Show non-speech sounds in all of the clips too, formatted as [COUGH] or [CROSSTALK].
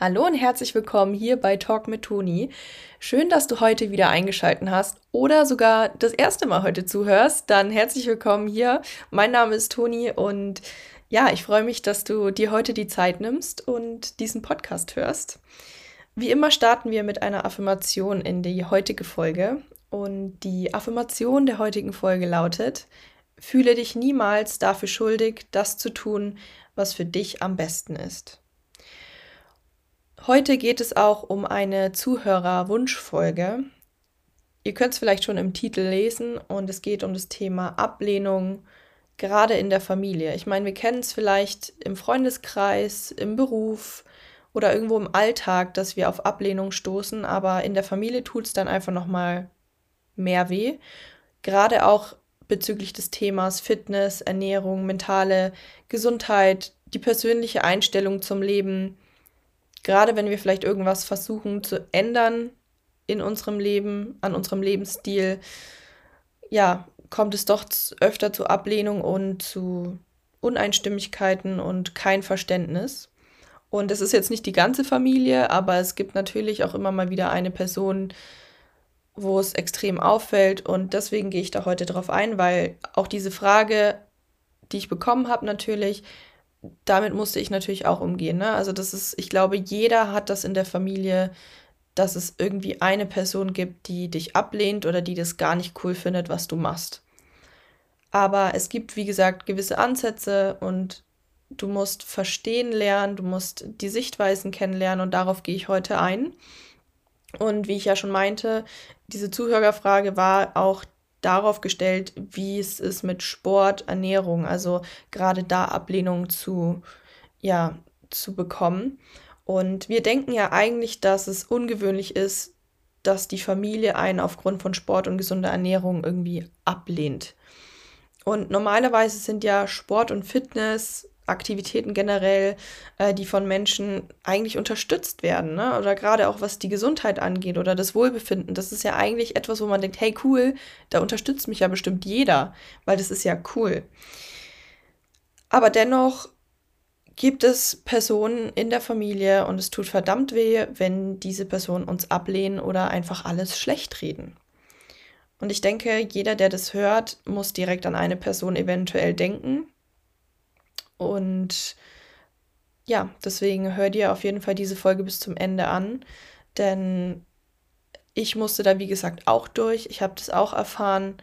Hallo und herzlich willkommen hier bei Talk mit Toni. Schön, dass du heute wieder eingeschaltet hast oder sogar das erste Mal heute zuhörst. Dann herzlich willkommen hier. Mein Name ist Toni und ja, ich freue mich, dass du dir heute die Zeit nimmst und diesen Podcast hörst. Wie immer starten wir mit einer Affirmation in die heutige Folge. Und die Affirmation der heutigen Folge lautet, fühle dich niemals dafür schuldig, das zu tun, was für dich am besten ist. Heute geht es auch um eine Zuhörer-Wunschfolge. Ihr könnt es vielleicht schon im Titel lesen und es geht um das Thema Ablehnung, gerade in der Familie. Ich meine, wir kennen es vielleicht im Freundeskreis, im Beruf oder irgendwo im Alltag, dass wir auf Ablehnung stoßen, aber in der Familie tut es dann einfach nochmal mehr weh. Gerade auch bezüglich des Themas Fitness, Ernährung, mentale Gesundheit, die persönliche Einstellung zum Leben gerade wenn wir vielleicht irgendwas versuchen zu ändern in unserem Leben, an unserem Lebensstil, ja, kommt es doch öfter zu Ablehnung und zu Uneinstimmigkeiten und kein Verständnis. Und es ist jetzt nicht die ganze Familie, aber es gibt natürlich auch immer mal wieder eine Person, wo es extrem auffällt. Und deswegen gehe ich da heute drauf ein, weil auch diese Frage, die ich bekommen habe, natürlich, damit musste ich natürlich auch umgehen. Ne? Also das ist, ich glaube, jeder hat das in der Familie, dass es irgendwie eine Person gibt, die dich ablehnt oder die das gar nicht cool findet, was du machst. Aber es gibt, wie gesagt, gewisse Ansätze und du musst verstehen lernen, du musst die Sichtweisen kennenlernen und darauf gehe ich heute ein. Und wie ich ja schon meinte, diese Zuhörerfrage war auch darauf gestellt, wie es ist mit Sport, Ernährung, also gerade da Ablehnung zu, ja, zu bekommen. Und wir denken ja eigentlich, dass es ungewöhnlich ist, dass die Familie einen aufgrund von Sport und gesunder Ernährung irgendwie ablehnt. Und normalerweise sind ja Sport und Fitness Aktivitäten generell, äh, die von Menschen eigentlich unterstützt werden, ne? Oder gerade auch was die Gesundheit angeht oder das Wohlbefinden. Das ist ja eigentlich etwas, wo man denkt, hey cool, da unterstützt mich ja bestimmt jeder, weil das ist ja cool. Aber dennoch gibt es Personen in der Familie und es tut verdammt weh, wenn diese Personen uns ablehnen oder einfach alles schlecht reden. Und ich denke, jeder, der das hört, muss direkt an eine Person eventuell denken und ja, deswegen hör dir auf jeden Fall diese Folge bis zum Ende an, denn ich musste da, wie gesagt, auch durch. Ich habe das auch erfahren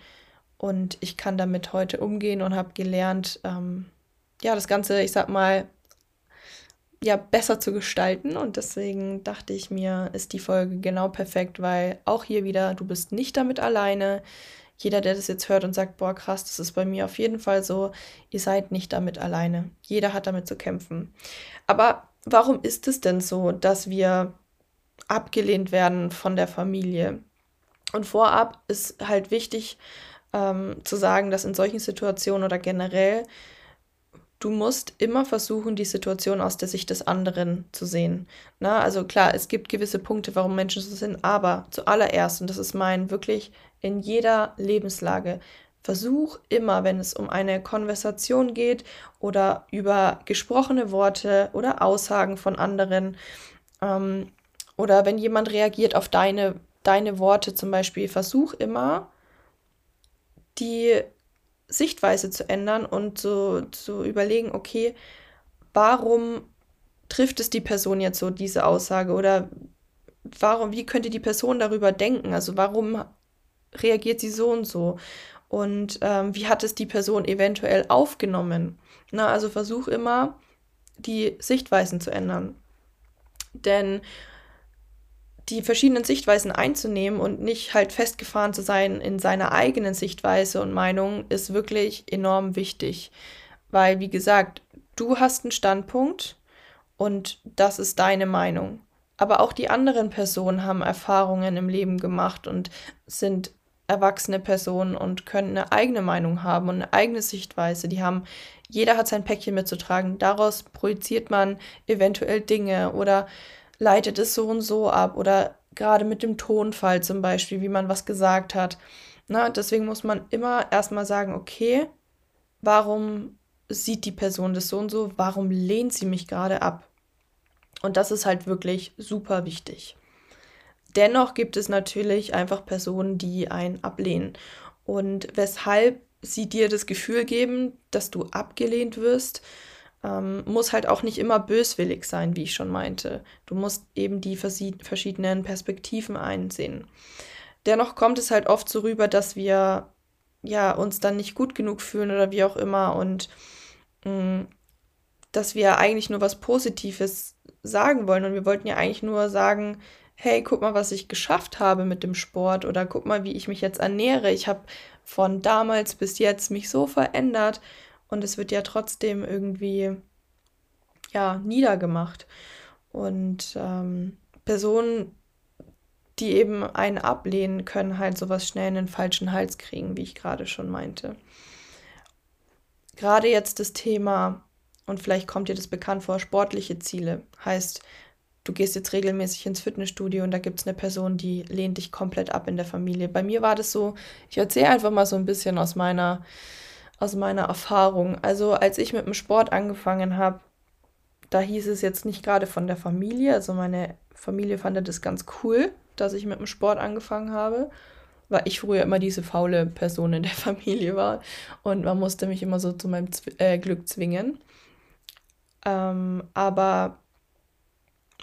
und ich kann damit heute umgehen und habe gelernt, ähm, ja, das Ganze, ich sag mal, ja, besser zu gestalten. Und deswegen dachte ich mir, ist die Folge genau perfekt, weil auch hier wieder, du bist nicht damit alleine jeder, der das jetzt hört und sagt, boah, krass, das ist bei mir auf jeden Fall so, ihr seid nicht damit alleine. Jeder hat damit zu kämpfen. Aber warum ist es denn so, dass wir abgelehnt werden von der Familie? Und vorab ist halt wichtig ähm, zu sagen, dass in solchen Situationen oder generell du musst immer versuchen, die Situation aus der Sicht des anderen zu sehen. Na, also klar, es gibt gewisse Punkte, warum Menschen so sind, aber zuallererst, und das ist mein wirklich in jeder Lebenslage. Versuch immer, wenn es um eine Konversation geht oder über gesprochene Worte oder Aussagen von anderen ähm, oder wenn jemand reagiert auf deine, deine Worte zum Beispiel, versuch immer die Sichtweise zu ändern und zu, zu überlegen, okay, warum trifft es die Person jetzt so, diese Aussage oder warum, wie könnte die Person darüber denken? Also warum reagiert sie so und so? Und ähm, wie hat es die Person eventuell aufgenommen? Na, also versuch immer, die Sichtweisen zu ändern. Denn die verschiedenen Sichtweisen einzunehmen und nicht halt festgefahren zu sein in seiner eigenen Sichtweise und Meinung ist wirklich enorm wichtig. Weil, wie gesagt, du hast einen Standpunkt und das ist deine Meinung. Aber auch die anderen Personen haben Erfahrungen im Leben gemacht und sind erwachsene Personen und können eine eigene Meinung haben und eine eigene Sichtweise. Die haben, jeder hat sein Päckchen mitzutragen. Daraus projiziert man eventuell Dinge oder leitet es so und so ab oder gerade mit dem Tonfall zum Beispiel, wie man was gesagt hat. Na, deswegen muss man immer erstmal sagen, okay, warum sieht die Person das so und so? Warum lehnt sie mich gerade ab? Und das ist halt wirklich super wichtig. Dennoch gibt es natürlich einfach Personen, die einen ablehnen. Und weshalb sie dir das Gefühl geben, dass du abgelehnt wirst, ähm, muss halt auch nicht immer böswillig sein, wie ich schon meinte. Du musst eben die verschiedenen Perspektiven einsehen. Dennoch kommt es halt oft so rüber, dass wir ja uns dann nicht gut genug fühlen oder wie auch immer und mh, mm, dass wir eigentlich nur was Positives sagen wollen und wir wollten ja eigentlich nur sagen, hey, guck mal, was ich geschafft habe mit dem Sport oder guck mal, wie ich mich jetzt ernähre. Ich habe von damals bis jetzt mich so verändert und es wird ja trotzdem irgendwie ja niedergemacht. Und ähm, Personen, die eben einen ablehnen, können halt sowas schnell in den falschen Hals kriegen, wie ich gerade schon meinte. Gerade jetzt das Thema, und vielleicht kommt dir das bekannt vor, sportliche Ziele. Heißt, du gehst jetzt regelmäßig ins Fitnessstudio und da gibt es eine Person, die lehnt dich komplett ab in der Familie. Bei mir war das so, ich erzähle einfach mal so ein bisschen aus meiner, aus meiner Erfahrung. Also als ich mit dem Sport angefangen habe, da hieß es jetzt nicht gerade von der Familie, also meine Familie fand das ganz cool, dass ich mit dem Sport angefangen habe, weil ich früher immer diese faule Person in der [LAUGHS] Familie war und man musste mich immer so zu meinem Zw äh, Glück zwingen. Ähm, aber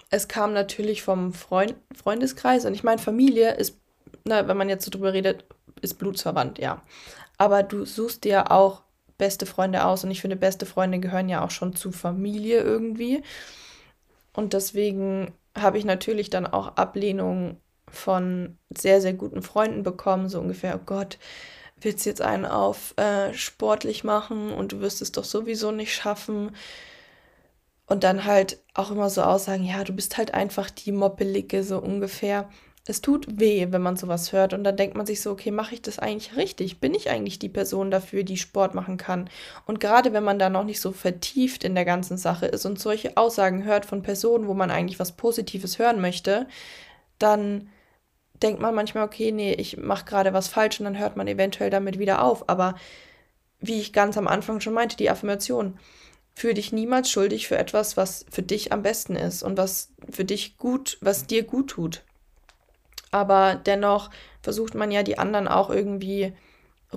es kam natürlich vom Freund Freundeskreis und ich meine, Familie ist, na, wenn man jetzt so drüber redet, ist blutsverwandt, ja. Aber du suchst dir auch beste Freunde aus und ich finde, beste Freunde gehören ja auch schon zu Familie irgendwie. Und deswegen habe ich natürlich dann auch Ablehnung von sehr, sehr guten Freunden bekommen, so ungefähr, oh Gott, willst du jetzt einen auf äh, sportlich machen und du wirst es doch sowieso nicht schaffen. Und dann halt auch immer so aussagen, ja, du bist halt einfach die Moppelige, so ungefähr. Es tut weh, wenn man sowas hört. Und dann denkt man sich so, okay, mache ich das eigentlich richtig? Bin ich eigentlich die Person dafür, die Sport machen kann? Und gerade wenn man da noch nicht so vertieft in der ganzen Sache ist und solche Aussagen hört von Personen, wo man eigentlich was Positives hören möchte, dann denkt man manchmal, okay, nee, ich mache gerade was falsch und dann hört man eventuell damit wieder auf. Aber wie ich ganz am Anfang schon meinte, die Affirmation fühl dich niemals schuldig für etwas, was für dich am besten ist und was für dich gut, was dir gut tut. Aber dennoch versucht man ja die anderen auch irgendwie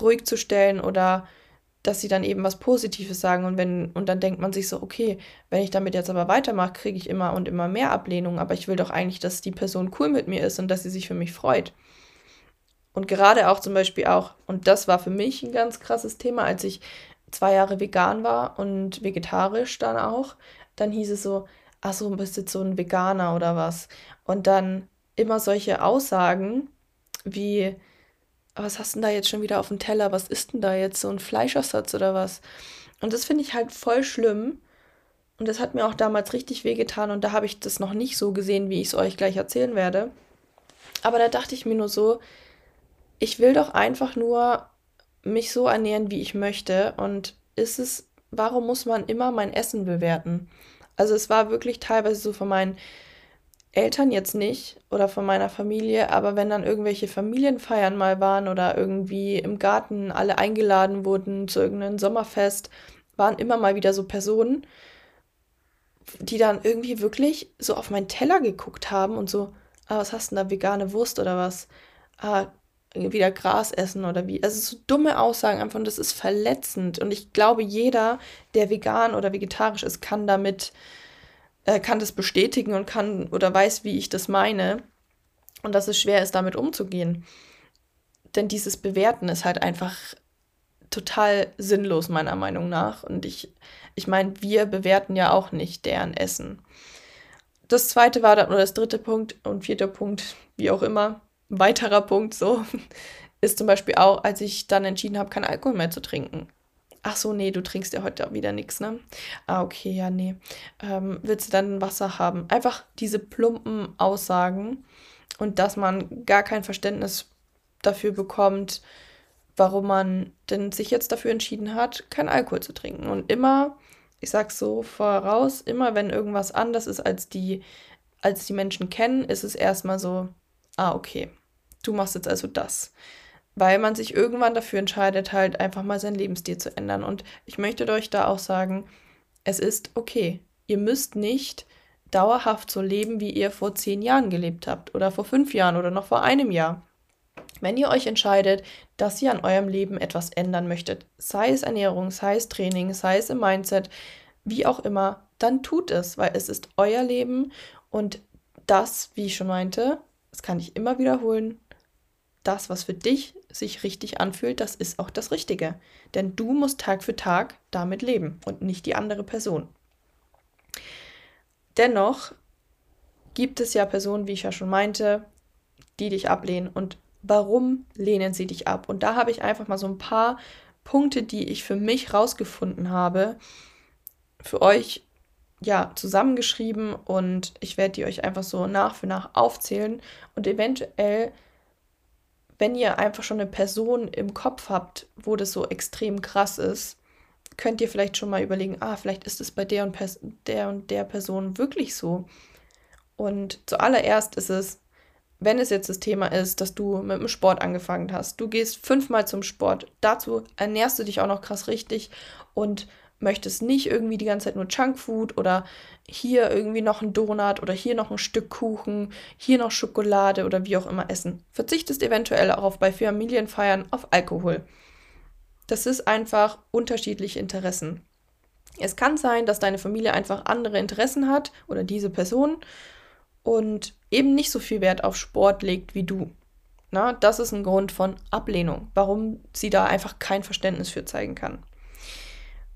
ruhig zu stellen oder dass sie dann eben was Positives sagen und wenn und dann denkt man sich so, okay, wenn ich damit jetzt aber weitermache, kriege ich immer und immer mehr Ablehnung, aber ich will doch eigentlich, dass die Person cool mit mir ist und dass sie sich für mich freut. Und gerade auch zum Beispiel auch, und das war für mich ein ganz krasses Thema, als ich zwei Jahre vegan war und vegetarisch dann auch, dann hieß es so, ach so, bist jetzt so ein Veganer oder was? Und dann immer solche Aussagen wie, was hast du denn da jetzt schon wieder auf dem Teller? Was ist denn da jetzt? So ein Fleischersatz oder was? Und das finde ich halt voll schlimm. Und das hat mir auch damals richtig wehgetan und da habe ich das noch nicht so gesehen, wie ich es euch gleich erzählen werde. Aber da dachte ich mir nur so, ich will doch einfach nur mich so ernähren, wie ich möchte. Und ist es, warum muss man immer mein Essen bewerten? Also es war wirklich teilweise so von meinen Eltern jetzt nicht oder von meiner Familie, aber wenn dann irgendwelche Familienfeiern mal waren oder irgendwie im Garten alle eingeladen wurden zu irgendeinem Sommerfest, waren immer mal wieder so Personen, die dann irgendwie wirklich so auf meinen Teller geguckt haben und so, ah, was hast denn da, vegane Wurst oder was? Ah, wieder Gras essen oder wie. Also so dumme Aussagen einfach und das ist verletzend. Und ich glaube, jeder, der vegan oder vegetarisch ist, kann damit, äh, kann das bestätigen und kann oder weiß, wie ich das meine. Und dass es schwer ist, damit umzugehen. Denn dieses Bewerten ist halt einfach total sinnlos, meiner Meinung nach. Und ich, ich meine, wir bewerten ja auch nicht deren Essen. Das zweite war dann, oder das dritte Punkt und vierter Punkt, wie auch immer, weiterer Punkt so [LAUGHS] ist zum Beispiel auch, als ich dann entschieden habe, keinen Alkohol mehr zu trinken. Ach so, nee, du trinkst ja heute wieder nichts, ne? Ah, okay, ja, nee. Ähm, willst du dann Wasser haben? Einfach diese plumpen Aussagen und dass man gar kein Verständnis dafür bekommt, warum man denn sich jetzt dafür entschieden hat, keinen Alkohol zu trinken. Und immer, ich sag's so voraus, immer wenn irgendwas anders ist als die, als die Menschen kennen, ist es erstmal so, ah, okay, du machst jetzt also das. Weil man sich irgendwann dafür entscheidet, halt einfach mal seinen Lebensstil zu ändern. Und ich möchte euch da auch sagen, es ist okay. Ihr müsst nicht dauerhaft so leben, wie ihr vor zehn Jahren gelebt habt oder vor fünf Jahren oder noch vor einem Jahr. Wenn ihr euch entscheidet, dass ihr an eurem Leben etwas ändern möchtet, sei es Ernährung, sei es Training, sei es im Mindset, wie auch immer, dann tut es, weil es ist euer Leben und das, wie ich schon meinte, das kann ich immer wiederholen, das, was für dich sich richtig anfühlt, das ist auch das Richtige. Denn du musst Tag für Tag damit leben und nicht die andere Person. Dennoch gibt es ja Personen, wie ich ja schon meinte, die dich ablehnen. Und warum lehnen sie dich ab? Und da habe ich einfach mal so ein paar Punkte, die ich für mich rausgefunden habe, für euch ja zusammengeschrieben und ich werde die euch einfach so nach für nach aufzählen und eventuell wenn ihr einfach schon eine Person im Kopf habt, wo das so extrem krass ist, könnt ihr vielleicht schon mal überlegen, ah, vielleicht ist es bei der und der und der Person wirklich so. Und zuallererst ist es, wenn es jetzt das Thema ist, dass du mit dem Sport angefangen hast, du gehst fünfmal zum Sport, dazu ernährst du dich auch noch krass richtig und möchtest nicht irgendwie die ganze Zeit nur Junkfood oder hier irgendwie noch ein Donut oder hier noch ein Stück Kuchen, hier noch Schokolade oder wie auch immer essen. Verzichtest eventuell auch auf bei Familienfeiern auf Alkohol. Das ist einfach unterschiedliche Interessen. Es kann sein, dass deine Familie einfach andere Interessen hat oder diese Person und eben nicht so viel Wert auf Sport legt wie du. Na, das ist ein Grund von Ablehnung, warum sie da einfach kein Verständnis für zeigen kann.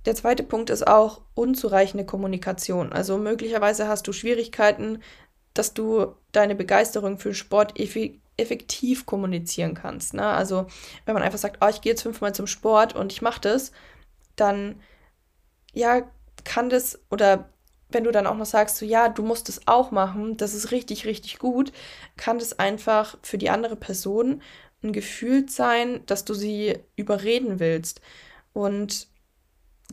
Der zweite Punkt ist auch unzureichende Kommunikation. Also möglicherweise hast du Schwierigkeiten, dass du deine Begeisterung für Sport effektiv kommunizieren kannst. Ne? Also wenn man einfach sagt, oh, ich gehe jetzt fünfmal zum Sport und ich mache das, dann ja, kann das oder wenn du dann auch noch sagst, so ja, du musst es auch machen, das ist richtig, richtig gut, kann das einfach für die andere Person ein Gefühl sein, dass du sie überreden willst. Und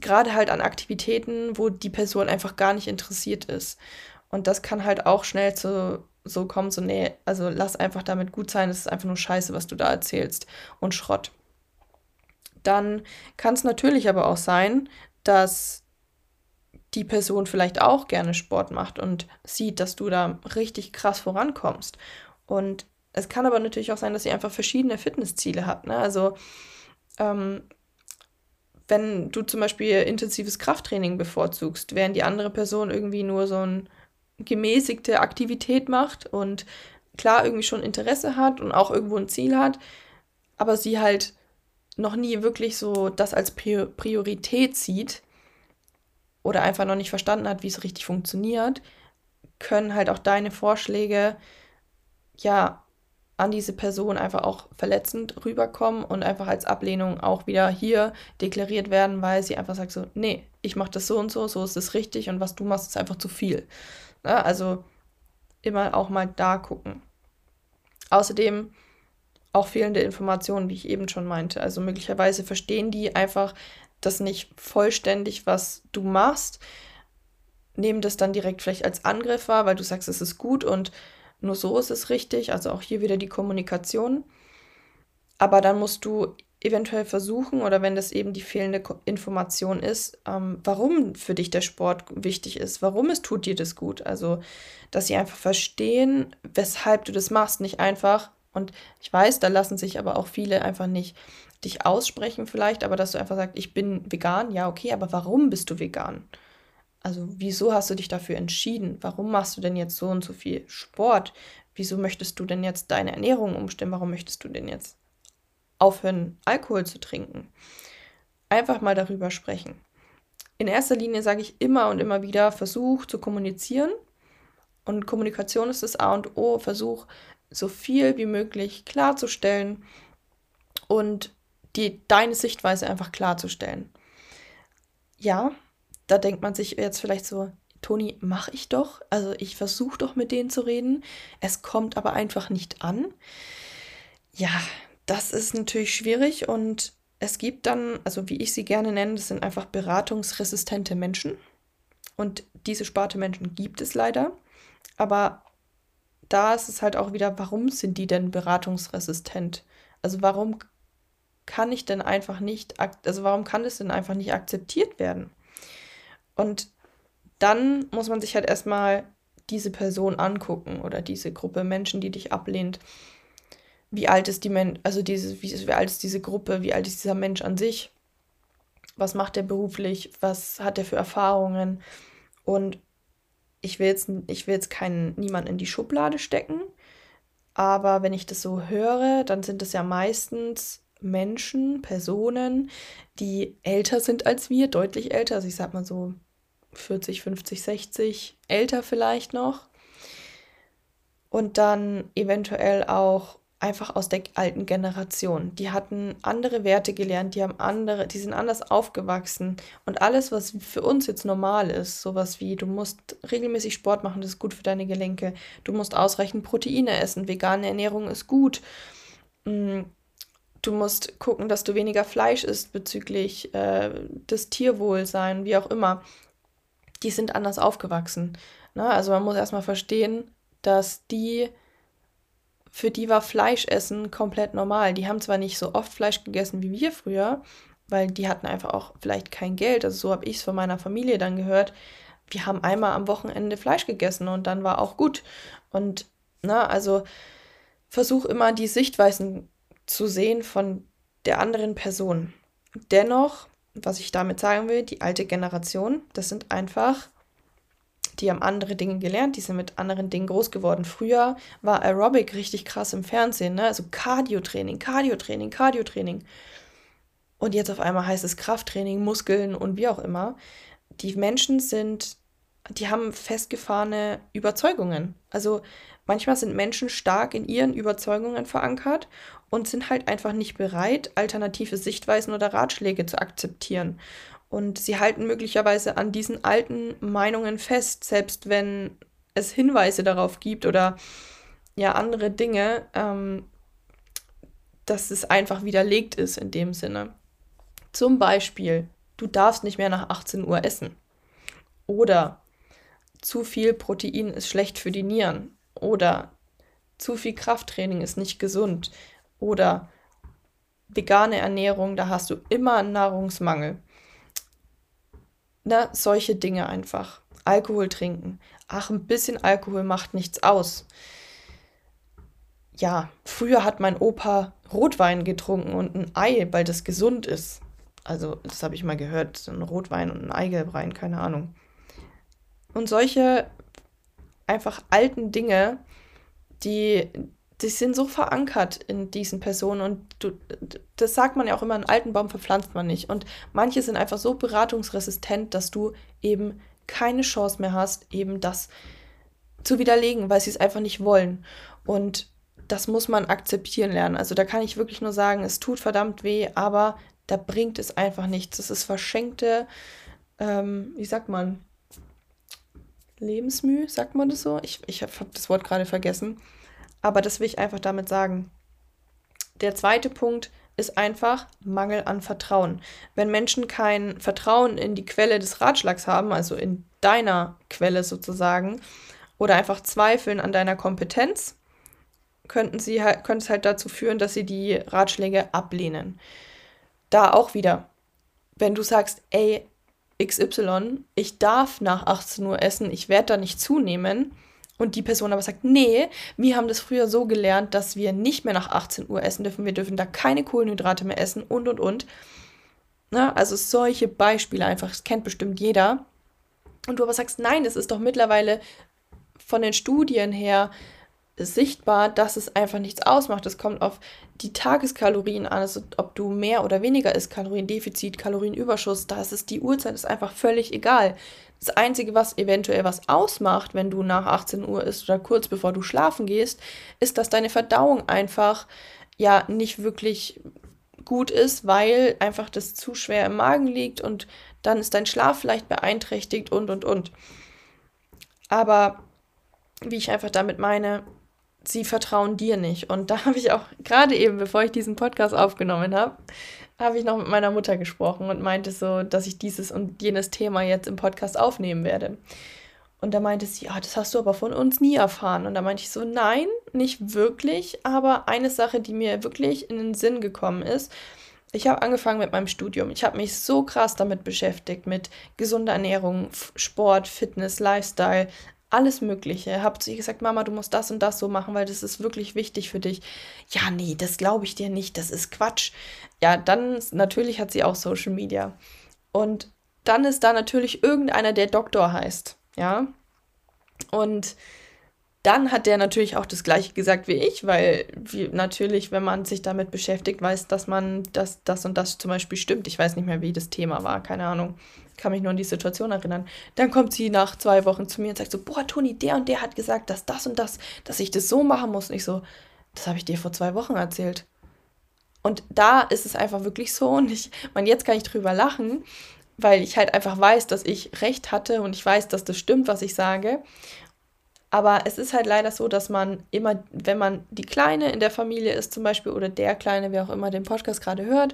gerade halt an Aktivitäten, wo die Person einfach gar nicht interessiert ist. Und das kann halt auch schnell zu so kommen, so, nee, also lass einfach damit gut sein, es ist einfach nur Scheiße, was du da erzählst und Schrott. Dann kann es natürlich aber auch sein, dass die Person vielleicht auch gerne Sport macht und sieht, dass du da richtig krass vorankommst. Und es kann aber natürlich auch sein, dass sie einfach verschiedene Fitnessziele hat. Ne? Also ähm, wenn du zum Beispiel intensives Krafttraining bevorzugst, während die andere Person irgendwie nur so eine gemäßigte Aktivität macht und klar irgendwie schon Interesse hat und auch irgendwo ein Ziel hat, aber sie halt noch nie wirklich so das als Priorität sieht oder einfach noch nicht verstanden hat, wie es richtig funktioniert, können halt auch deine Vorschläge ja an diese Person einfach auch verletzend rüberkommen und einfach als Ablehnung auch wieder hier deklariert werden, weil sie einfach sagt so, nee, ich mache das so und so, so ist es richtig und was du machst, ist einfach zu viel. Ja, ne, also immer auch mal da gucken. Außerdem auch fehlende Informationen, wie ich eben schon meinte. Also möglicherweise verstehen die einfach das nicht vollständig, was du machst, nehmen das dann direkt vielleicht als Angriff wahr, weil du sagst, es ist gut und nur so ist es richtig, also auch hier wieder die Kommunikation. Aber dann musst du eventuell versuchen, oder wenn das eben die fehlende Information ist, ähm, warum für dich der Sport wichtig ist, warum es tut dir das gut. Also, dass sie einfach verstehen, weshalb du das machst, nicht einfach. Und ich weiß, da lassen sich aber auch viele einfach nicht dich aussprechen vielleicht, aber dass du einfach sagst, ich bin vegan, ja, okay, aber warum bist du vegan? Also wieso hast du dich dafür entschieden? Warum machst du denn jetzt so und so viel Sport? Wieso möchtest du denn jetzt deine Ernährung umstellen? Warum möchtest du denn jetzt aufhören, Alkohol zu trinken? Einfach mal darüber sprechen. In erster Linie sage ich immer und immer wieder, versuch zu kommunizieren. Und Kommunikation ist das A und O. Versuch so viel wie möglich klarzustellen und die, deine Sichtweise einfach klarzustellen. Ja, da denkt man sich jetzt vielleicht so, Toni, mach ich doch. Also ich versuche doch mit denen zu reden. Es kommt aber einfach nicht an. Ja, das ist natürlich schwierig und es gibt dann, also wie ich sie gerne nenne, das sind einfach beratungsresistente Menschen. Und diese Sparte Menschen gibt es leider. Aber da ist es halt auch wieder, warum sind die denn beratungsresistent? Also warum kann ich denn einfach nicht, also warum kann es denn einfach nicht akzeptiert werden? Und dann muss man sich halt erstmal diese Person angucken oder diese Gruppe Menschen, die dich ablehnt. Wie alt ist die Men also diese, wie, wie alt ist diese Gruppe, wie alt ist dieser Mensch an sich? Was macht er beruflich? Was hat er für Erfahrungen? Und ich will jetzt, ich will jetzt keinen, niemanden in die Schublade stecken, aber wenn ich das so höre, dann sind es ja meistens Menschen, Personen, die älter sind als wir, deutlich älter. Also ich sag mal so 40, 50, 60, älter vielleicht noch. Und dann eventuell auch einfach aus der alten Generation. Die hatten andere Werte gelernt, die haben andere, die sind anders aufgewachsen. Und alles, was für uns jetzt normal ist, sowas wie, du musst regelmäßig Sport machen, das ist gut für deine Gelenke, du musst ausreichend Proteine essen, vegane Ernährung ist gut. Du musst gucken, dass du weniger Fleisch isst bezüglich äh, des Tierwohlseins, wie auch immer. Die sind anders aufgewachsen. Ne? Also man muss erstmal verstehen, dass die für die war Fleischessen komplett normal. Die haben zwar nicht so oft Fleisch gegessen wie wir früher, weil die hatten einfach auch vielleicht kein Geld. Also so habe ich es von meiner Familie dann gehört. Wir haben einmal am Wochenende Fleisch gegessen und dann war auch gut. Und na, also versuch immer die Sichtweisen zu sehen von der anderen Person. Dennoch, was ich damit sagen will, die alte Generation, das sind einfach die haben andere Dinge gelernt, die sind mit anderen Dingen groß geworden. Früher war Aerobic richtig krass im Fernsehen, ne? also Cardio-Training, Cardio-Training, Cardio-Training. Und jetzt auf einmal heißt es Krafttraining, Muskeln und wie auch immer. Die Menschen sind, die haben festgefahrene Überzeugungen. Also manchmal sind Menschen stark in ihren Überzeugungen verankert und sind halt einfach nicht bereit, alternative Sichtweisen oder Ratschläge zu akzeptieren. Und sie halten möglicherweise an diesen alten Meinungen fest, selbst wenn es Hinweise darauf gibt oder ja andere Dinge, ähm, dass es einfach widerlegt ist in dem Sinne. Zum Beispiel, du darfst nicht mehr nach 18 Uhr essen. Oder zu viel Protein ist schlecht für die Nieren. Oder zu viel Krafttraining ist nicht gesund. Oder vegane Ernährung, da hast du immer einen Nahrungsmangel. Na, solche Dinge einfach. Alkohol trinken. Ach, ein bisschen Alkohol macht nichts aus. Ja, früher hat mein Opa Rotwein getrunken und ein Ei, weil das gesund ist. Also, das habe ich mal gehört. So ein Rotwein und ein Eigelb rein, keine Ahnung. Und solche einfach alten Dinge, die, die sind so verankert in diesen Personen und du, das sagt man ja auch immer, einen alten Baum verpflanzt man nicht. Und manche sind einfach so beratungsresistent, dass du eben keine Chance mehr hast, eben das zu widerlegen, weil sie es einfach nicht wollen. Und das muss man akzeptieren lernen. Also da kann ich wirklich nur sagen, es tut verdammt weh, aber da bringt es einfach nichts. Das ist verschenkte, ähm, wie sagt man, Lebensmühe, sagt man das so? Ich, ich habe das Wort gerade vergessen. Aber das will ich einfach damit sagen. Der zweite Punkt ist einfach Mangel an Vertrauen. Wenn Menschen kein Vertrauen in die Quelle des Ratschlags haben, also in deiner Quelle sozusagen, oder einfach zweifeln an deiner Kompetenz, könnten sie halt, könnte es halt dazu führen, dass sie die Ratschläge ablehnen. Da auch wieder, wenn du sagst, ey, XY, ich darf nach 18 Uhr essen, ich werde da nicht zunehmen, und die Person aber sagt, nee, wir haben das früher so gelernt, dass wir nicht mehr nach 18 Uhr essen dürfen, wir dürfen da keine Kohlenhydrate mehr essen und und und. Na, also solche Beispiele einfach, das kennt bestimmt jeder. Und du aber sagst, nein, es ist doch mittlerweile von den Studien her sichtbar, dass es einfach nichts ausmacht. Es kommt auf die Tageskalorien an, also ob du mehr oder weniger isst, Kaloriendefizit, Kalorienüberschuss, da ist es die Uhrzeit ist einfach völlig egal. Das Einzige, was eventuell was ausmacht, wenn du nach 18 Uhr isst oder kurz bevor du schlafen gehst, ist, dass deine Verdauung einfach ja nicht wirklich gut ist, weil einfach das zu schwer im Magen liegt und dann ist dein Schlaf vielleicht beeinträchtigt und und und. Aber wie ich einfach damit meine, sie vertrauen dir nicht. Und da [LAUGHS] habe ich auch gerade eben, bevor ich diesen Podcast aufgenommen habe, habe ich noch mit meiner Mutter gesprochen und meinte so, dass ich dieses und jenes Thema jetzt im Podcast aufnehmen werde. Und da meinte sie, ja, das hast du aber von uns nie erfahren. Und da meinte ich so, nein, nicht wirklich. Aber eine Sache, die mir wirklich in den Sinn gekommen ist, ich habe angefangen mit meinem Studium. Ich habe mich so krass damit beschäftigt, mit gesunder Ernährung, Sport, Fitness, Lifestyle, alles Mögliche. Hab zu ihr gesagt, Mama, du musst das und das so machen, weil das ist wirklich wichtig für dich. Ja, nee, das glaube ich dir nicht, das ist Quatsch. Ja, dann natürlich hat sie auch Social Media. Und dann ist da natürlich irgendeiner, der Doktor heißt, ja. Und dann hat der natürlich auch das gleiche gesagt wie ich, weil wie, natürlich, wenn man sich damit beschäftigt, weiß, dass man das, das und das zum Beispiel stimmt. Ich weiß nicht mehr, wie das Thema war, keine Ahnung. Kann mich nur an die Situation erinnern. Dann kommt sie nach zwei Wochen zu mir und sagt so, boah, Toni, der und der hat gesagt, dass das und das, dass ich das so machen muss. Und ich so, das habe ich dir vor zwei Wochen erzählt. Und da ist es einfach wirklich so und ich, man, jetzt kann ich drüber lachen, weil ich halt einfach weiß, dass ich recht hatte und ich weiß, dass das stimmt, was ich sage. Aber es ist halt leider so, dass man immer, wenn man die Kleine in der Familie ist zum Beispiel oder der Kleine, wer auch immer den Podcast gerade hört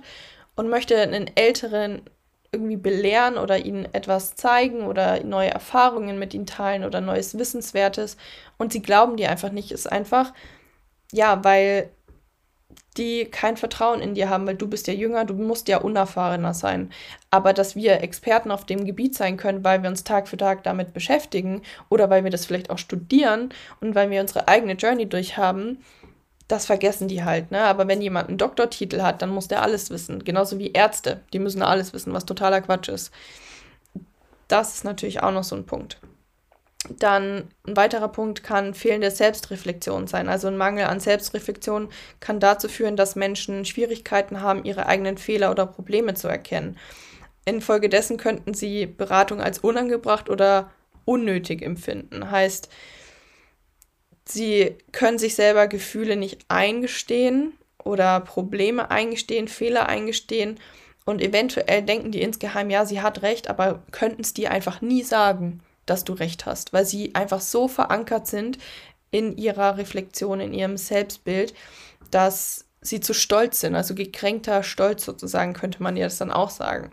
und möchte einen Älteren irgendwie belehren oder ihnen etwas zeigen oder neue Erfahrungen mit ihnen teilen oder neues Wissenswertes und sie glauben dir einfach nicht, ist einfach, ja, weil die kein Vertrauen in dir haben, weil du bist ja jünger, du musst ja unerfahrener sein. Aber dass wir Experten auf dem Gebiet sein können, weil wir uns Tag für Tag damit beschäftigen oder weil wir das vielleicht auch studieren und weil wir unsere eigene Journey durchhaben, das vergessen die halt, ne? Aber wenn jemand einen Doktortitel hat, dann muss der alles wissen. Genauso wie Ärzte, die müssen alles wissen, was totaler Quatsch ist. Das ist natürlich auch noch so ein Punkt. Dann ein weiterer Punkt kann fehlende Selbstreflexion sein. Also ein Mangel an Selbstreflexion kann dazu führen, dass Menschen Schwierigkeiten haben, ihre eigenen Fehler oder Probleme zu erkennen. Infolgedessen könnten sie Beratung als unangebracht oder unnötig empfinden. Heißt, sie können sich selber Gefühle nicht eingestehen oder Probleme eingestehen, Fehler eingestehen und eventuell denken die insgeheim, ja, sie hat recht, aber könnten es dir einfach nie sagen dass du recht hast, weil sie einfach so verankert sind in ihrer Reflexion, in ihrem Selbstbild, dass sie zu stolz sind, also gekränkter Stolz sozusagen, könnte man ja das dann auch sagen.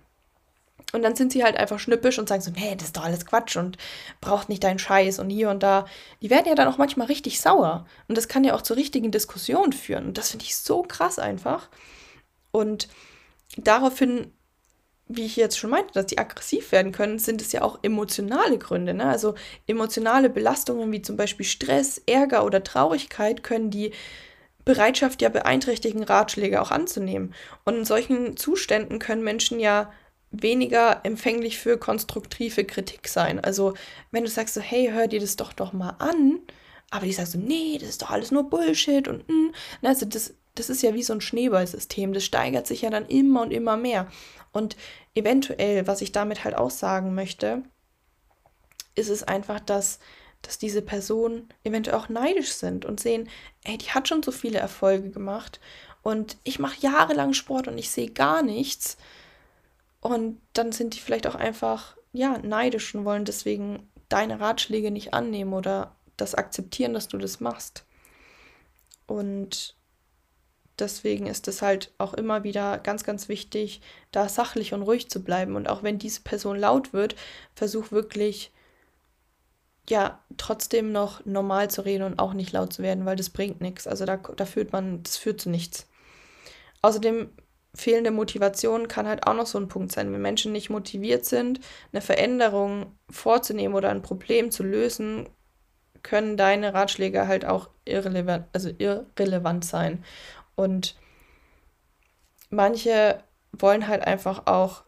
Und dann sind sie halt einfach schnippisch und sagen so, nee, das ist doch alles Quatsch und braucht nicht deinen Scheiß und hier und da. Die werden ja dann auch manchmal richtig sauer. Und das kann ja auch zu richtigen Diskussionen führen. Und das finde ich so krass einfach. Und daraufhin wie ich jetzt schon meinte, dass die aggressiv werden können, sind es ja auch emotionale Gründe. Ne? Also emotionale Belastungen wie zum Beispiel Stress, Ärger oder Traurigkeit können die Bereitschaft ja beeinträchtigen, Ratschläge auch anzunehmen. Und in solchen Zuständen können Menschen ja weniger empfänglich für konstruktive Kritik sein. Also wenn du sagst so, hey, hör dir das doch doch mal an, aber die sagst so, nee, das ist doch alles nur Bullshit und mm. also das, das ist ja wie so ein Schneeballsystem. Das steigert sich ja dann immer und immer mehr. Und eventuell, was ich damit halt auch sagen möchte, ist es einfach, dass, dass diese Personen eventuell auch neidisch sind und sehen, ey, die hat schon so viele Erfolge gemacht und ich mache jahrelang Sport und ich sehe gar nichts. Und dann sind die vielleicht auch einfach, ja, neidisch und wollen deswegen deine Ratschläge nicht annehmen oder das akzeptieren, dass du das machst. Und deswegen ist es halt auch immer wieder ganz, ganz wichtig, da sachlich und ruhig zu bleiben. Und auch wenn diese Person laut wird, versuch wirklich, ja, trotzdem noch normal zu reden und auch nicht laut zu werden, weil das bringt nichts. Also da, da führt man, das führt zu nichts. Außerdem fehlende Motivation kann halt auch noch so ein Punkt sein. Wenn Menschen nicht motiviert sind, eine Veränderung vorzunehmen oder ein Problem zu lösen, können deine Ratschläge halt auch irrelevant, also irrelevant sein. Und manche wollen halt einfach auch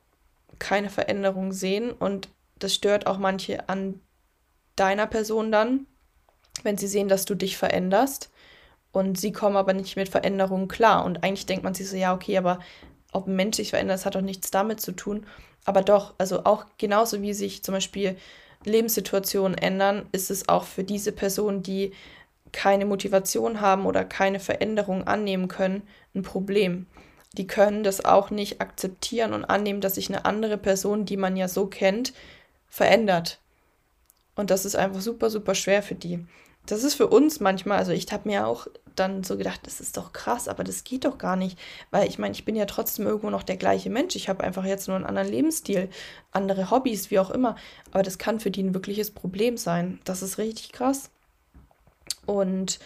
keine Veränderung sehen und das stört auch manche an deiner Person dann, wenn sie sehen, dass du dich veränderst und sie kommen aber nicht mit Veränderungen klar. Und eigentlich denkt man sich so, ja, okay, aber ob ein Mensch sich verändert, das hat doch nichts damit zu tun. Aber doch, also auch genauso wie sich zum Beispiel Lebenssituationen ändern, ist es auch für diese Person, die keine Motivation haben oder keine Veränderung annehmen können, ein Problem. Die können das auch nicht akzeptieren und annehmen, dass sich eine andere Person, die man ja so kennt, verändert. Und das ist einfach super, super schwer für die. Das ist für uns manchmal, also ich habe mir auch dann so gedacht, das ist doch krass, aber das geht doch gar nicht, weil ich meine, ich bin ja trotzdem irgendwo noch der gleiche Mensch. Ich habe einfach jetzt nur einen anderen Lebensstil, andere Hobbys, wie auch immer. Aber das kann für die ein wirkliches Problem sein. Das ist richtig krass. Und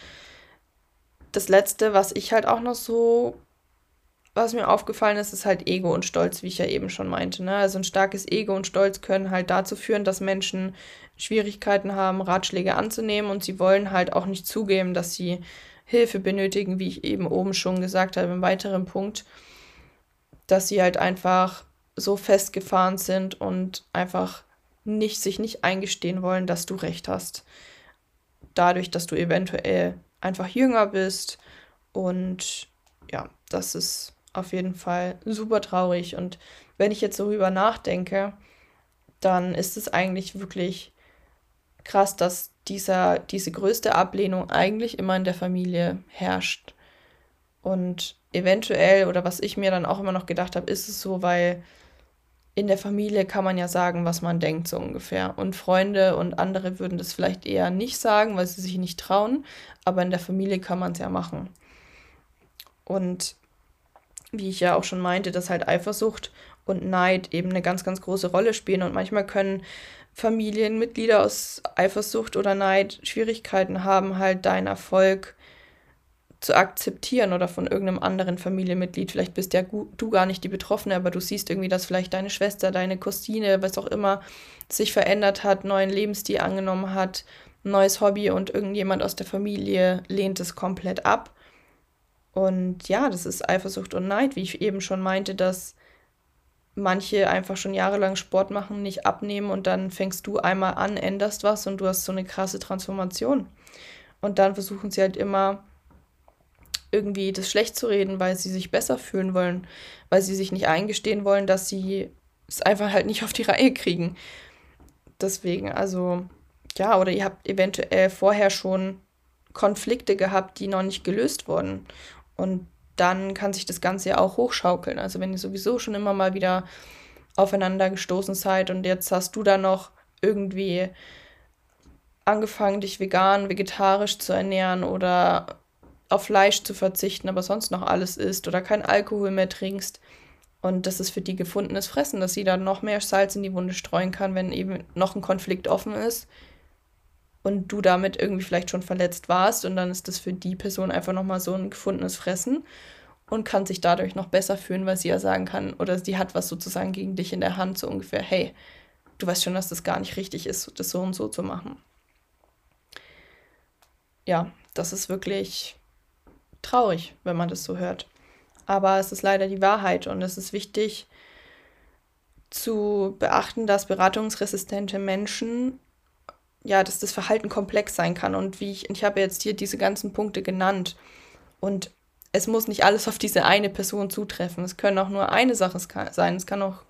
das Letzte, was ich halt auch noch so was mir aufgefallen ist, ist halt Ego und Stolz, wie ich ja eben schon meinte. Ne? Also ein starkes Ego und Stolz können halt dazu führen, dass Menschen Schwierigkeiten haben, Ratschläge anzunehmen und sie wollen halt auch nicht zugeben, dass sie Hilfe benötigen, wie ich eben oben schon gesagt habe, im weiteren Punkt, dass sie halt einfach so festgefahren sind und einfach nicht, sich nicht eingestehen wollen, dass du recht hast. Dadurch, dass du eventuell einfach jünger bist und ja, das ist auf jeden Fall super traurig. Und wenn ich jetzt darüber nachdenke, dann ist es eigentlich wirklich krass, dass dieser, diese größte Ablehnung eigentlich immer in der Familie herrscht. Und eventuell, oder was ich mir dann auch immer noch gedacht habe, ist es so, weil in der Familie kann man ja sagen, was man denkt, so ungefähr. Und Freunde und andere würden das vielleicht eher nicht sagen, weil sie sich nicht trauen. Aber in der Familie kann man es ja machen. Und wie ich ja auch schon meinte, dass halt Eifersucht und Neid eben eine ganz, ganz große Rolle spielen. Und manchmal können Familienmitglieder aus Eifersucht oder Neid Schwierigkeiten haben, halt deinen Erfolg zu akzeptieren oder von irgendeinem anderen Familienmitglied. Vielleicht bist ja du gar nicht die Betroffene, aber du siehst irgendwie, dass vielleicht deine Schwester, deine Cousine, was auch immer, sich verändert hat, neuen Lebensstil angenommen hat, neues Hobby und irgendjemand aus der Familie lehnt es komplett ab. Und ja, das ist Eifersucht und Neid, wie ich eben schon meinte, dass manche einfach schon jahrelang Sport machen, nicht abnehmen und dann fängst du einmal an, änderst was und du hast so eine krasse Transformation. Und dann versuchen sie halt immer irgendwie das schlecht zu reden, weil sie sich besser fühlen wollen, weil sie sich nicht eingestehen wollen, dass sie es einfach halt nicht auf die Reihe kriegen. Deswegen, also ja, oder ihr habt eventuell vorher schon Konflikte gehabt, die noch nicht gelöst wurden. Und dann kann sich das Ganze ja auch hochschaukeln. Also wenn ihr sowieso schon immer mal wieder aufeinander gestoßen seid und jetzt hast du da noch irgendwie angefangen, dich vegan, vegetarisch zu ernähren oder auf Fleisch zu verzichten, aber sonst noch alles isst oder kein Alkohol mehr trinkst. Und das ist für die gefundenes Fressen, dass sie dann noch mehr Salz in die Wunde streuen kann, wenn eben noch ein Konflikt offen ist und du damit irgendwie vielleicht schon verletzt warst und dann ist das für die Person einfach nochmal so ein gefundenes Fressen und kann sich dadurch noch besser fühlen, weil sie ja sagen kann oder sie hat was sozusagen gegen dich in der Hand, so ungefähr, hey, du weißt schon, dass das gar nicht richtig ist, das so und so zu machen. Ja, das ist wirklich traurig, wenn man das so hört. Aber es ist leider die Wahrheit und es ist wichtig zu beachten, dass beratungsresistente Menschen ja, dass das Verhalten komplex sein kann. Und wie ich, ich habe jetzt hier diese ganzen Punkte genannt. Und es muss nicht alles auf diese eine Person zutreffen. Es können auch nur eine Sache sein. Es kann auch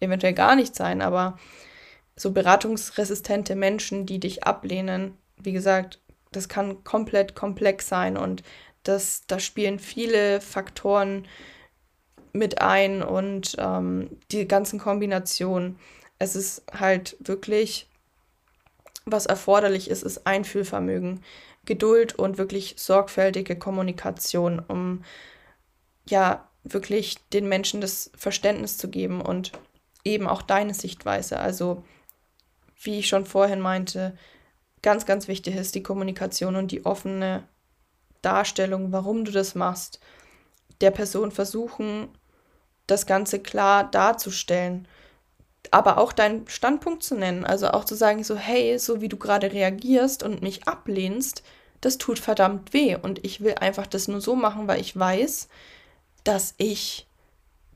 eventuell gar nicht sein. Aber so beratungsresistente Menschen, die dich ablehnen, wie gesagt, das kann komplett komplex sein. Und das, da spielen viele Faktoren mit ein und ähm, die ganzen Kombinationen. Es ist halt wirklich was erforderlich ist, ist Einfühlvermögen, Geduld und wirklich sorgfältige Kommunikation, um ja wirklich den Menschen das Verständnis zu geben und eben auch deine Sichtweise. Also, wie ich schon vorhin meinte, ganz, ganz wichtig ist die Kommunikation und die offene Darstellung, warum du das machst, der Person versuchen, das Ganze klar darzustellen aber auch deinen Standpunkt zu nennen. Also auch zu sagen, so, hey, so wie du gerade reagierst und mich ablehnst, das tut verdammt weh. Und ich will einfach das nur so machen, weil ich weiß, dass ich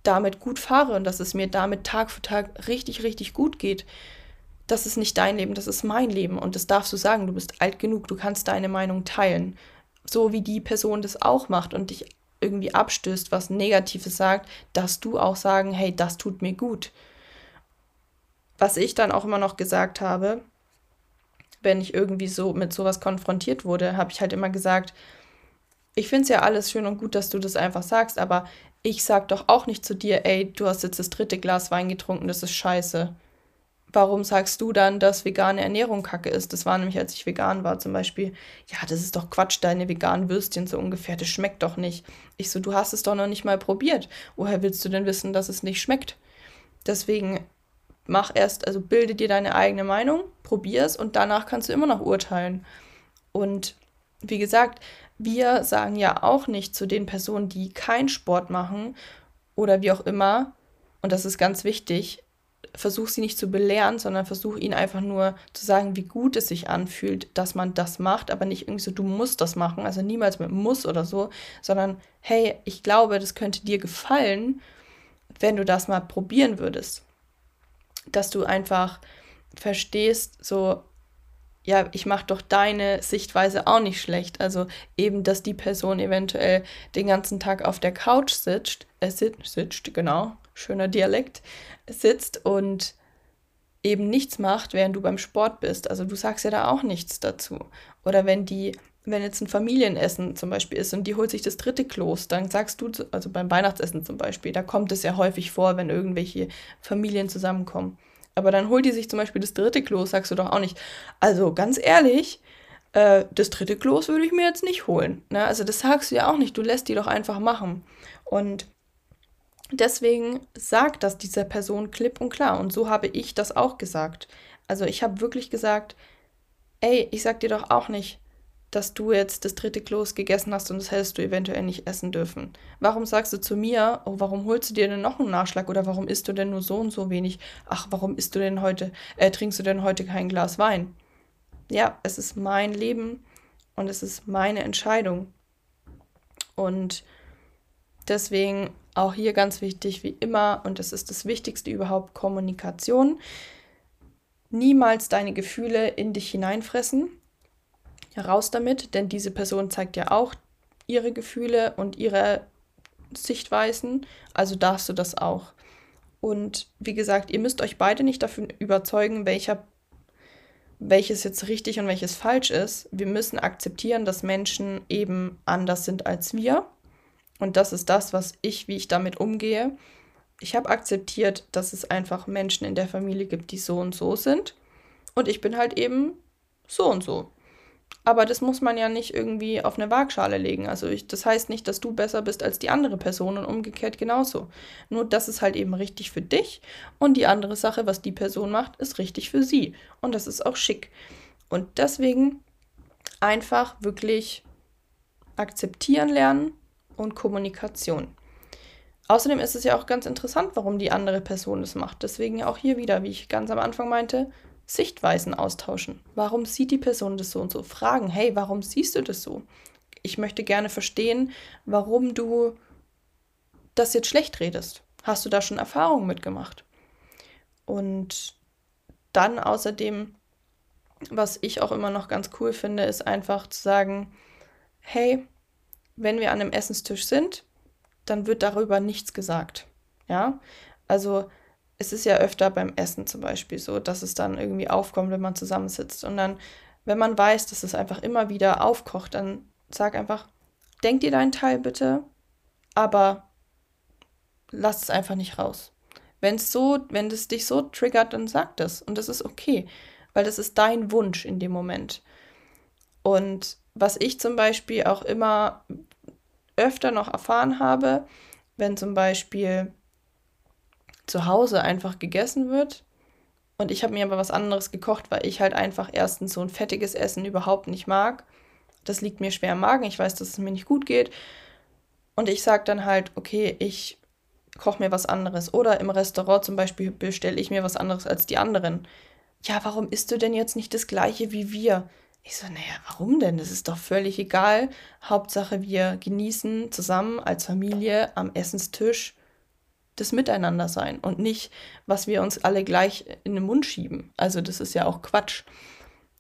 damit gut fahre und dass es mir damit Tag für Tag richtig, richtig gut geht. Das ist nicht dein Leben, das ist mein Leben. Und das darfst du sagen. Du bist alt genug, du kannst deine Meinung teilen. So wie die Person das auch macht und dich irgendwie abstößt, was Negatives sagt, darfst du auch sagen, hey, das tut mir gut was ich dann auch immer noch gesagt habe, wenn ich irgendwie so mit sowas konfrontiert wurde, habe ich halt immer gesagt, ich finde es ja alles schön und gut, dass du das einfach sagst, aber ich sag doch auch nicht zu dir, ey, du hast jetzt das dritte Glas Wein getrunken, das ist scheiße. Warum sagst du dann, dass vegane Ernährung kacke ist? Das war nämlich, als ich vegan war zum Beispiel. Ja, das ist doch Quatsch, deine veganen Würstchen so ungefähr, das schmeckt doch nicht. Ich so, du hast es doch noch nicht mal probiert. Woher willst du denn wissen, dass es nicht schmeckt? Deswegen mach erst, also bilde dir deine eigene Meinung, probier es und danach kannst du immer noch urteilen. Und wie gesagt, wir sagen ja auch nicht zu den Personen, die keinen Sport machen oder wie auch immer, und das ist ganz wichtig, versuch sie nicht zu belehren, sondern versuch ihnen einfach nur zu sagen, wie gut es sich anfühlt, dass man das macht, aber nicht irgendwie so, du musst das machen, also niemals mit muss oder so, sondern hey, ich glaube, das könnte dir gefallen, wenn du das mal probieren würdest. Dass du einfach verstehst, so, ja, ich mache doch deine Sichtweise auch nicht schlecht. Also eben, dass die Person eventuell den ganzen Tag auf der Couch sitzt, äh, sitzt, genau, schöner Dialekt, sitzt und eben nichts macht, während du beim Sport bist. Also du sagst ja da auch nichts dazu. Oder wenn die, wenn jetzt ein Familienessen zum Beispiel ist und die holt sich das dritte Kloß, dann sagst du, also beim Weihnachtsessen zum Beispiel, da kommt es ja häufig vor, wenn irgendwelche Familien zusammenkommen. Aber dann holt die sich zum Beispiel das dritte Kloß, sagst du doch auch nicht. Also ganz ehrlich, äh, das dritte Kloß würde ich mir jetzt nicht holen. Ne? Also das sagst du ja auch nicht. Du lässt die doch einfach machen. Und Deswegen sagt das dieser Person klipp und klar. Und so habe ich das auch gesagt. Also ich habe wirklich gesagt, ey, ich sag dir doch auch nicht, dass du jetzt das dritte Kloß gegessen hast und das hättest du eventuell nicht essen dürfen. Warum sagst du zu mir, oh, warum holst du dir denn noch einen Nachschlag oder warum isst du denn nur so und so wenig? Ach, warum isst du denn heute, äh, trinkst du denn heute kein Glas Wein? Ja, es ist mein Leben und es ist meine Entscheidung. Und deswegen auch hier ganz wichtig, wie immer, und das ist das Wichtigste überhaupt, Kommunikation. Niemals deine Gefühle in dich hineinfressen. Raus damit, denn diese Person zeigt ja auch ihre Gefühle und ihre Sichtweisen, also darfst du das auch. Und wie gesagt, ihr müsst euch beide nicht dafür überzeugen, welcher, welches jetzt richtig und welches falsch ist. Wir müssen akzeptieren, dass Menschen eben anders sind als wir und das ist das, was ich, wie ich damit umgehe. Ich habe akzeptiert, dass es einfach Menschen in der Familie gibt, die so und so sind. Und ich bin halt eben so und so. Aber das muss man ja nicht irgendwie auf eine Waagschale legen. Also ich, das heißt nicht, dass du besser bist als die andere Person und umgekehrt genauso. Nur das ist halt eben richtig für dich und die andere Sache, was die Person macht, ist richtig für sie. Und das ist auch schick. Und deswegen einfach wirklich akzeptieren lernen, und Kommunikation. Außerdem ist es ja auch ganz interessant, warum die andere Person das macht. Deswegen auch hier wieder, wie ich ganz am Anfang meinte, Sichtweisen austauschen. Warum sieht die Person das so und so? Fragen, hey, warum siehst du das so? Ich möchte gerne verstehen, warum du das jetzt schlecht redest. Hast du da schon Erfahrungen mitgemacht? Und dann außerdem, was ich auch immer noch ganz cool finde, ist einfach zu sagen, hey, wenn wir an einem Essenstisch sind, dann wird darüber nichts gesagt. Ja, also es ist ja öfter beim Essen zum Beispiel so, dass es dann irgendwie aufkommt, wenn man zusammensitzt. Und dann, wenn man weiß, dass es einfach immer wieder aufkocht, dann sag einfach, denk dir deinen Teil bitte, aber lass es einfach nicht raus. Wenn es so, wenn es dich so triggert, dann sag das. Und das ist okay, weil das ist dein Wunsch in dem Moment. Und was ich zum Beispiel auch immer öfter noch erfahren habe, wenn zum Beispiel zu Hause einfach gegessen wird und ich habe mir aber was anderes gekocht, weil ich halt einfach erstens so ein fettiges Essen überhaupt nicht mag. Das liegt mir schwer im Magen, ich weiß, dass es mir nicht gut geht. Und ich sage dann halt, okay, ich koche mir was anderes. Oder im Restaurant zum Beispiel bestelle ich mir was anderes als die anderen. Ja, warum isst du denn jetzt nicht das gleiche wie wir? Ich so, naja, warum denn? Das ist doch völlig egal. Hauptsache, wir genießen zusammen als Familie am Essenstisch das Miteinander sein und nicht, was wir uns alle gleich in den Mund schieben. Also das ist ja auch Quatsch.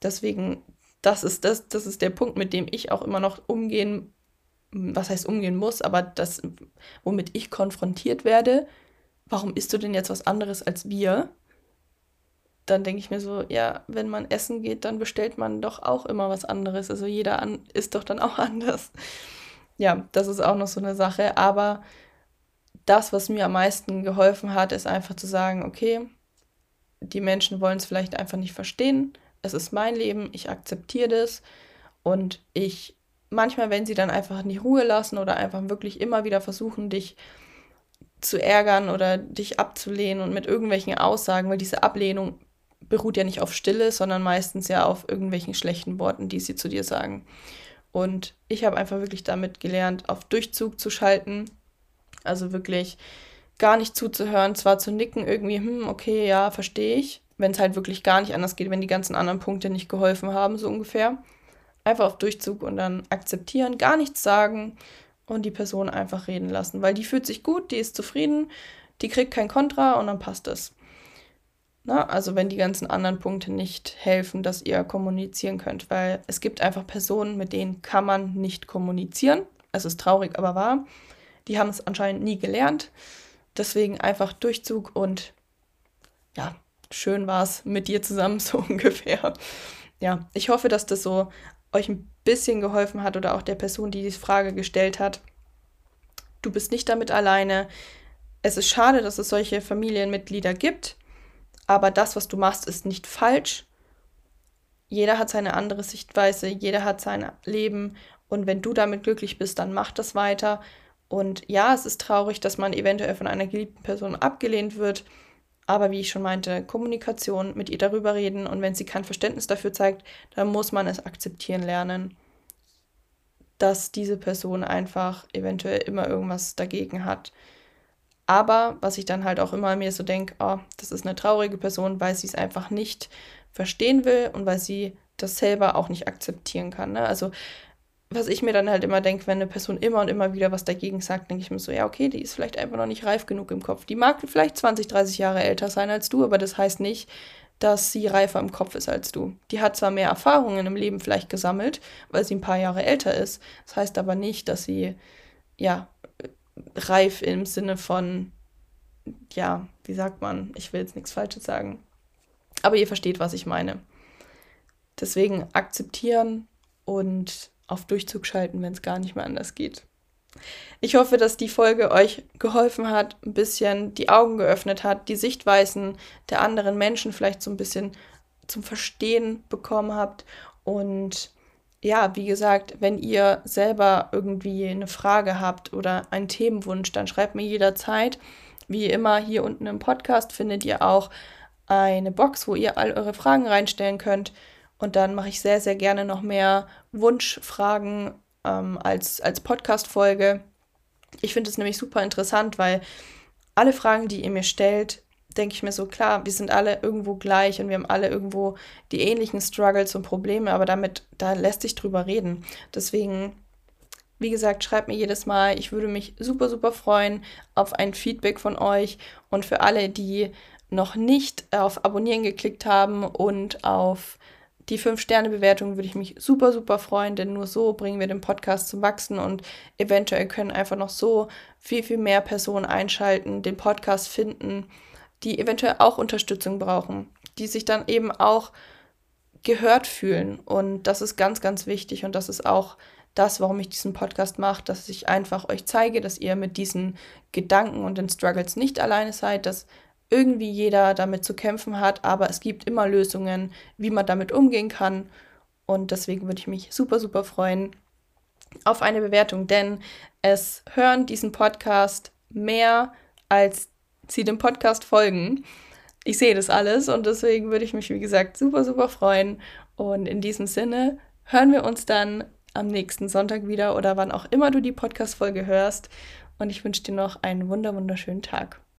Deswegen, das ist das, das ist der Punkt, mit dem ich auch immer noch umgehen, was heißt umgehen muss, aber das, womit ich konfrontiert werde. Warum isst du denn jetzt was anderes als wir? Dann denke ich mir so, ja, wenn man essen geht, dann bestellt man doch auch immer was anderes. Also jeder an, isst doch dann auch [LAUGHS] anders. Ja, das ist auch noch so eine Sache. Aber das, was mir am meisten geholfen hat, ist einfach zu sagen, okay, die Menschen wollen es vielleicht einfach nicht verstehen. Es ist mein Leben, ich akzeptiere das. Und ich, manchmal, wenn sie dann einfach in die Ruhe lassen oder einfach wirklich immer wieder versuchen, dich zu ärgern oder dich abzulehnen und mit irgendwelchen Aussagen, weil diese Ablehnung beruht ja nicht auf Stille, sondern meistens ja auf irgendwelchen schlechten Worten, die sie zu dir sagen. Und ich habe einfach wirklich damit gelernt, auf Durchzug zu schalten. Also wirklich gar nicht zuzuhören, zwar zu nicken, irgendwie, hm, okay, ja, verstehe ich, wenn es halt wirklich gar nicht anders geht, wenn die ganzen anderen Punkte nicht geholfen haben, so ungefähr. Einfach auf Durchzug und dann akzeptieren, gar nichts sagen und die Person einfach reden lassen, weil die fühlt sich gut, die ist zufrieden, die kriegt kein Kontra und dann passt es. Na, also wenn die ganzen anderen Punkte nicht helfen, dass ihr kommunizieren könnt, weil es gibt einfach Personen, mit denen kann man nicht kommunizieren. Es ist traurig, aber wahr. Die haben es anscheinend nie gelernt. Deswegen einfach Durchzug und ja, schön war es mit dir zusammen, [LAUGHS] so ungefähr. Ja, ich hoffe, dass das so euch ein bisschen geholfen hat oder auch der Person, die die Frage gestellt hat. Du bist nicht damit alleine. Es ist schade, dass es solche Familienmitglieder gibt, aber das, was du machst, ist nicht falsch. Jeder hat seine andere Sichtweise, jeder hat sein Leben und wenn du damit glücklich bist, dann mach das weiter. Und ja, es ist traurig, dass man eventuell von einer geliebten Person abgelehnt wird. Aber wie ich schon meinte, Kommunikation, mit ihr darüber reden und wenn sie kein Verständnis dafür zeigt, dann muss man es akzeptieren lernen, dass diese Person einfach eventuell immer irgendwas dagegen hat. Aber was ich dann halt auch immer mir so denke, oh, das ist eine traurige Person, weil sie es einfach nicht verstehen will und weil sie das selber auch nicht akzeptieren kann. Ne? Also was ich mir dann halt immer denke, wenn eine Person immer und immer wieder was dagegen sagt, denke ich mir so, ja, okay, die ist vielleicht einfach noch nicht reif genug im Kopf. Die mag vielleicht 20, 30 Jahre älter sein als du, aber das heißt nicht, dass sie reifer im Kopf ist als du. Die hat zwar mehr Erfahrungen im Leben vielleicht gesammelt, weil sie ein paar Jahre älter ist. Das heißt aber nicht, dass sie, ja, reif im Sinne von, ja, wie sagt man, ich will jetzt nichts Falsches sagen. Aber ihr versteht, was ich meine. Deswegen akzeptieren und auf Durchzug schalten, wenn es gar nicht mehr anders geht. Ich hoffe, dass die Folge euch geholfen hat, ein bisschen die Augen geöffnet hat, die Sichtweisen der anderen Menschen vielleicht so ein bisschen zum Verstehen bekommen habt. Und ja, wie gesagt, wenn ihr selber irgendwie eine Frage habt oder einen Themenwunsch, dann schreibt mir jederzeit. Wie immer, hier unten im Podcast findet ihr auch eine Box, wo ihr all eure Fragen reinstellen könnt. Und dann mache ich sehr, sehr gerne noch mehr Wunschfragen ähm, als, als Podcast-Folge. Ich finde es nämlich super interessant, weil alle Fragen, die ihr mir stellt, denke ich mir so, klar, wir sind alle irgendwo gleich und wir haben alle irgendwo die ähnlichen Struggles und Probleme, aber damit, da lässt sich drüber reden. Deswegen, wie gesagt, schreibt mir jedes Mal. Ich würde mich super, super freuen auf ein Feedback von euch und für alle, die noch nicht auf Abonnieren geklickt haben und auf die 5-Sterne-Bewertung würde ich mich super, super freuen, denn nur so bringen wir den Podcast zum Wachsen und eventuell können einfach noch so viel, viel mehr Personen einschalten, den Podcast finden, die eventuell auch Unterstützung brauchen, die sich dann eben auch gehört fühlen. Und das ist ganz, ganz wichtig und das ist auch das, warum ich diesen Podcast mache, dass ich einfach euch zeige, dass ihr mit diesen Gedanken und den Struggles nicht alleine seid, dass irgendwie jeder damit zu kämpfen hat, aber es gibt immer Lösungen, wie man damit umgehen kann. Und deswegen würde ich mich super, super freuen auf eine Bewertung, denn es hören diesen Podcast mehr, als sie dem Podcast folgen. Ich sehe das alles und deswegen würde ich mich, wie gesagt, super, super freuen. Und in diesem Sinne hören wir uns dann am nächsten Sonntag wieder oder wann auch immer du die Podcast-Folge hörst. Und ich wünsche dir noch einen wunder, wunderschönen Tag.